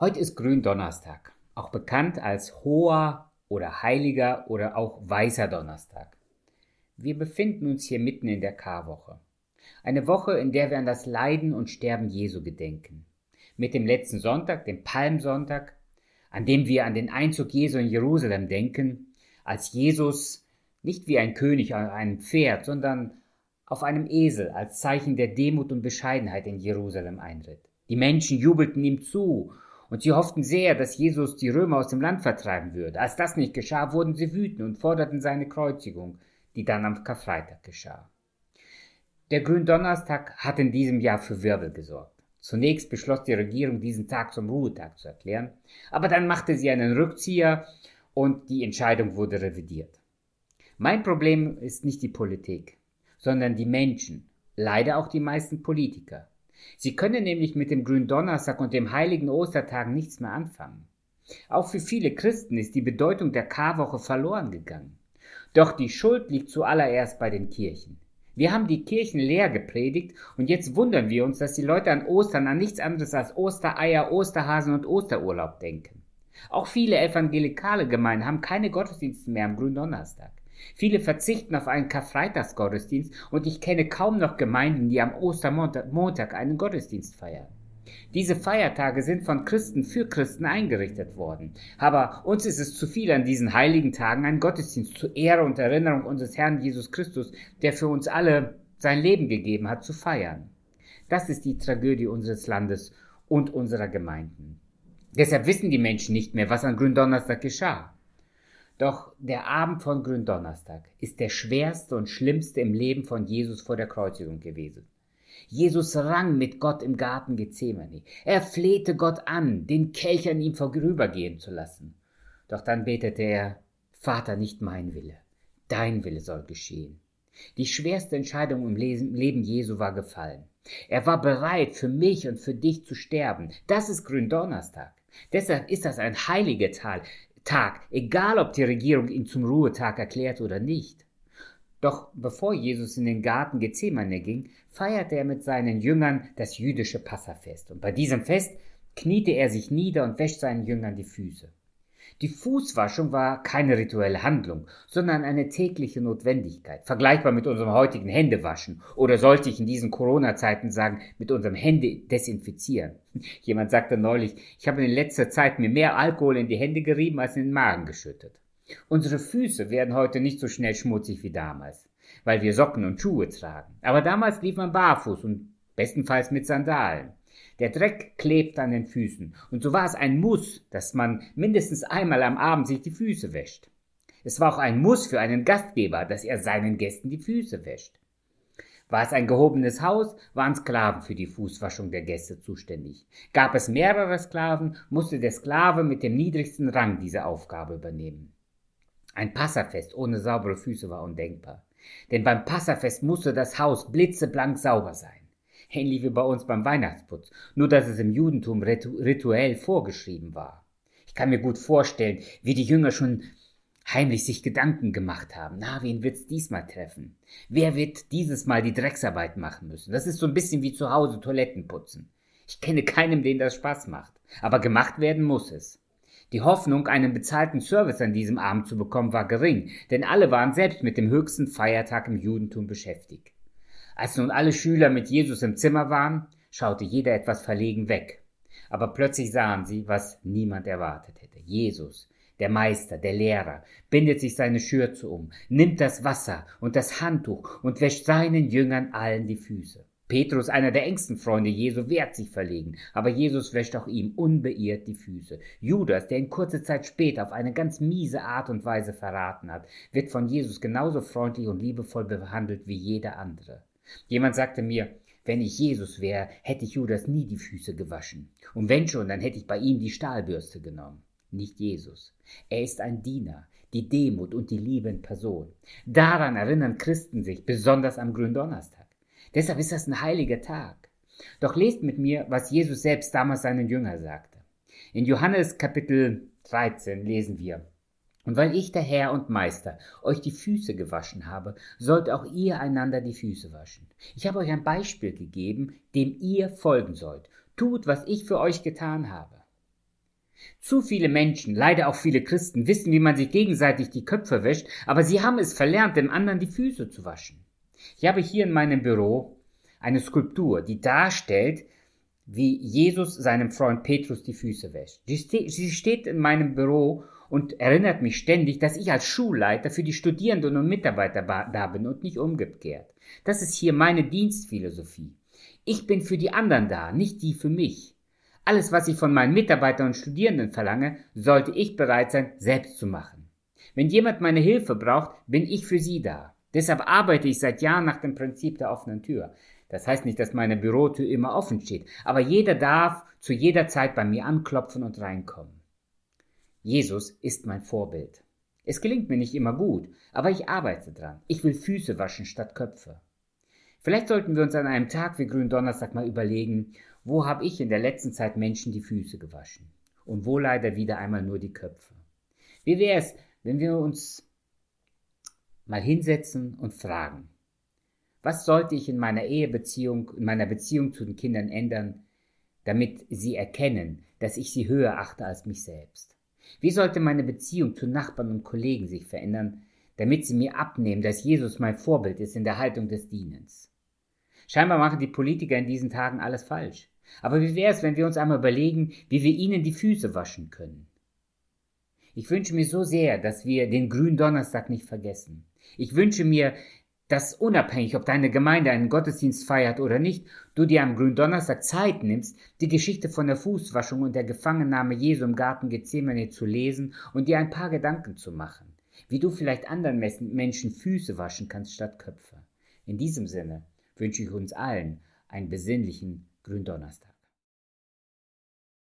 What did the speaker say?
Heute ist Gründonnerstag, auch bekannt als hoher oder heiliger oder auch weißer Donnerstag. Wir befinden uns hier mitten in der Karwoche. Eine Woche, in der wir an das Leiden und Sterben Jesu gedenken. Mit dem letzten Sonntag, dem Palmsonntag, an dem wir an den Einzug Jesu in Jerusalem denken, als Jesus nicht wie ein König auf einem Pferd, sondern auf einem Esel als Zeichen der Demut und Bescheidenheit in Jerusalem einritt. Die Menschen jubelten ihm zu und sie hofften sehr, dass Jesus die Römer aus dem Land vertreiben würde. Als das nicht geschah, wurden sie wütend und forderten seine Kreuzigung, die dann am Karfreitag geschah. Der Gründonnerstag hat in diesem Jahr für Wirbel gesorgt. Zunächst beschloss die Regierung, diesen Tag zum Ruhetag zu erklären, aber dann machte sie einen Rückzieher und die Entscheidung wurde revidiert. Mein Problem ist nicht die Politik, sondern die Menschen, leider auch die meisten Politiker. Sie können nämlich mit dem Gründonnerstag und dem heiligen Ostertag nichts mehr anfangen. Auch für viele Christen ist die Bedeutung der Karwoche verloren gegangen. Doch die Schuld liegt zuallererst bei den Kirchen. Wir haben die Kirchen leer gepredigt und jetzt wundern wir uns, dass die Leute an Ostern an nichts anderes als Ostereier, Osterhasen und Osterurlaub denken. Auch viele evangelikale Gemeinden haben keine Gottesdienste mehr am Gründonnerstag. Viele verzichten auf einen Karfreitagsgottesdienst und ich kenne kaum noch Gemeinden, die am Ostermontag einen Gottesdienst feiern. Diese Feiertage sind von Christen für Christen eingerichtet worden. Aber uns ist es zu viel an diesen heiligen Tagen einen Gottesdienst zur Ehre und Erinnerung unseres Herrn Jesus Christus, der für uns alle sein Leben gegeben hat, zu feiern. Das ist die Tragödie unseres Landes und unserer Gemeinden. Deshalb wissen die Menschen nicht mehr, was an Gründonnerstag geschah. Doch der Abend von Gründonnerstag ist der schwerste und schlimmste im Leben von Jesus vor der Kreuzigung gewesen. Jesus rang mit Gott im Garten Gethsemane. Er flehte Gott an, den Kelch an ihm vorübergehen zu lassen. Doch dann betete er, Vater, nicht mein Wille, dein Wille soll geschehen. Die schwerste Entscheidung im Leben Jesu war gefallen. Er war bereit, für mich und für dich zu sterben. Das ist Gründonnerstag. Deshalb ist das ein heiliger Tag, Tag, egal ob die Regierung ihn zum Ruhetag erklärt oder nicht. Doch bevor Jesus in den Garten Gethsemane ging, feierte er mit seinen Jüngern das jüdische Passafest. Und bei diesem Fest kniete er sich nieder und wäscht seinen Jüngern die Füße. Die Fußwaschung war keine rituelle Handlung, sondern eine tägliche Notwendigkeit, vergleichbar mit unserem heutigen Händewaschen oder sollte ich in diesen Corona-Zeiten sagen, mit unserem Hände desinfizieren. Jemand sagte neulich, ich habe in letzter Zeit mir mehr Alkohol in die Hände gerieben als in den Magen geschüttet. Unsere Füße werden heute nicht so schnell schmutzig wie damals, weil wir Socken und Schuhe tragen. Aber damals lief man barfuß und bestenfalls mit Sandalen. Der Dreck klebt an den Füßen, und so war es ein Muss, dass man mindestens einmal am Abend sich die Füße wäscht. Es war auch ein Muss für einen Gastgeber, dass er seinen Gästen die Füße wäscht. War es ein gehobenes Haus, waren Sklaven für die Fußwaschung der Gäste zuständig. Gab es mehrere Sklaven, musste der Sklave mit dem niedrigsten Rang diese Aufgabe übernehmen. Ein Passafest ohne saubere Füße war undenkbar. Denn beim Passafest musste das Haus blitzeblank sauber sein ähnlich wie bei uns beim Weihnachtsputz, nur dass es im Judentum rituell vorgeschrieben war. Ich kann mir gut vorstellen, wie die Jünger schon heimlich sich Gedanken gemacht haben. Na, wen wird's diesmal treffen? Wer wird dieses Mal die Drecksarbeit machen müssen? Das ist so ein bisschen wie zu Hause Toiletten putzen. Ich kenne keinem, den das Spaß macht. Aber gemacht werden muss es. Die Hoffnung, einen bezahlten Service an diesem Abend zu bekommen, war gering, denn alle waren selbst mit dem höchsten Feiertag im Judentum beschäftigt. Als nun alle Schüler mit Jesus im Zimmer waren, schaute jeder etwas verlegen weg. Aber plötzlich sahen sie, was niemand erwartet hätte. Jesus, der Meister, der Lehrer, bindet sich seine Schürze um, nimmt das Wasser und das Handtuch und wäscht seinen Jüngern allen die Füße. Petrus, einer der engsten Freunde Jesu, wehrt sich verlegen, aber Jesus wäscht auch ihm unbeirrt die Füße. Judas, der ihn kurze Zeit später auf eine ganz miese Art und Weise verraten hat, wird von Jesus genauso freundlich und liebevoll behandelt wie jeder andere. Jemand sagte mir, wenn ich Jesus wäre, hätte ich Judas nie die Füße gewaschen. Und wenn schon, dann hätte ich bei ihm die Stahlbürste genommen. Nicht Jesus. Er ist ein Diener, die Demut und die Liebe in Person. Daran erinnern Christen sich, besonders am Gründonnerstag. Deshalb ist das ein heiliger Tag. Doch lest mit mir, was Jesus selbst damals seinen Jüngern sagte. In Johannes Kapitel 13 lesen wir, und weil ich, der Herr und Meister, euch die Füße gewaschen habe, sollt auch ihr einander die Füße waschen. Ich habe euch ein Beispiel gegeben, dem ihr folgen sollt. Tut, was ich für euch getan habe. Zu viele Menschen, leider auch viele Christen, wissen, wie man sich gegenseitig die Köpfe wäscht, aber sie haben es verlernt, dem anderen die Füße zu waschen. Ich habe hier in meinem Büro eine Skulptur, die darstellt, wie Jesus seinem Freund Petrus die Füße wäscht. Sie steht in meinem Büro und erinnert mich ständig, dass ich als Schulleiter für die Studierenden und Mitarbeiter da bin und nicht umgekehrt. Das ist hier meine Dienstphilosophie. Ich bin für die anderen da, nicht die für mich. Alles, was ich von meinen Mitarbeitern und Studierenden verlange, sollte ich bereit sein, selbst zu machen. Wenn jemand meine Hilfe braucht, bin ich für sie da. Deshalb arbeite ich seit Jahren nach dem Prinzip der offenen Tür. Das heißt nicht, dass meine Bürotür immer offen steht, aber jeder darf zu jeder Zeit bei mir anklopfen und reinkommen. Jesus ist mein Vorbild. Es gelingt mir nicht immer gut, aber ich arbeite dran. Ich will Füße waschen statt Köpfe. Vielleicht sollten wir uns an einem Tag wie Gründonnerstag mal überlegen, wo habe ich in der letzten Zeit Menschen die Füße gewaschen und wo leider wieder einmal nur die Köpfe. Wie wäre es, wenn wir uns mal hinsetzen und fragen, was sollte ich in meiner Ehebeziehung, in meiner Beziehung zu den Kindern ändern, damit sie erkennen, dass ich sie höher achte als mich selbst? Wie sollte meine Beziehung zu Nachbarn und Kollegen sich verändern, damit sie mir abnehmen, dass Jesus mein Vorbild ist in der Haltung des Dienens? Scheinbar machen die Politiker in diesen Tagen alles falsch. Aber wie wäre es, wenn wir uns einmal überlegen, wie wir ihnen die Füße waschen können? Ich wünsche mir so sehr, dass wir den grünen Donnerstag nicht vergessen. Ich wünsche mir, dass unabhängig, ob deine Gemeinde einen Gottesdienst feiert oder nicht, du dir am Gründonnerstag Zeit nimmst, die Geschichte von der Fußwaschung und der Gefangennahme Jesu im Garten Gethsemane zu lesen und dir ein paar Gedanken zu machen, wie du vielleicht anderen Menschen Füße waschen kannst statt Köpfe. In diesem Sinne wünsche ich uns allen einen besinnlichen Gründonnerstag.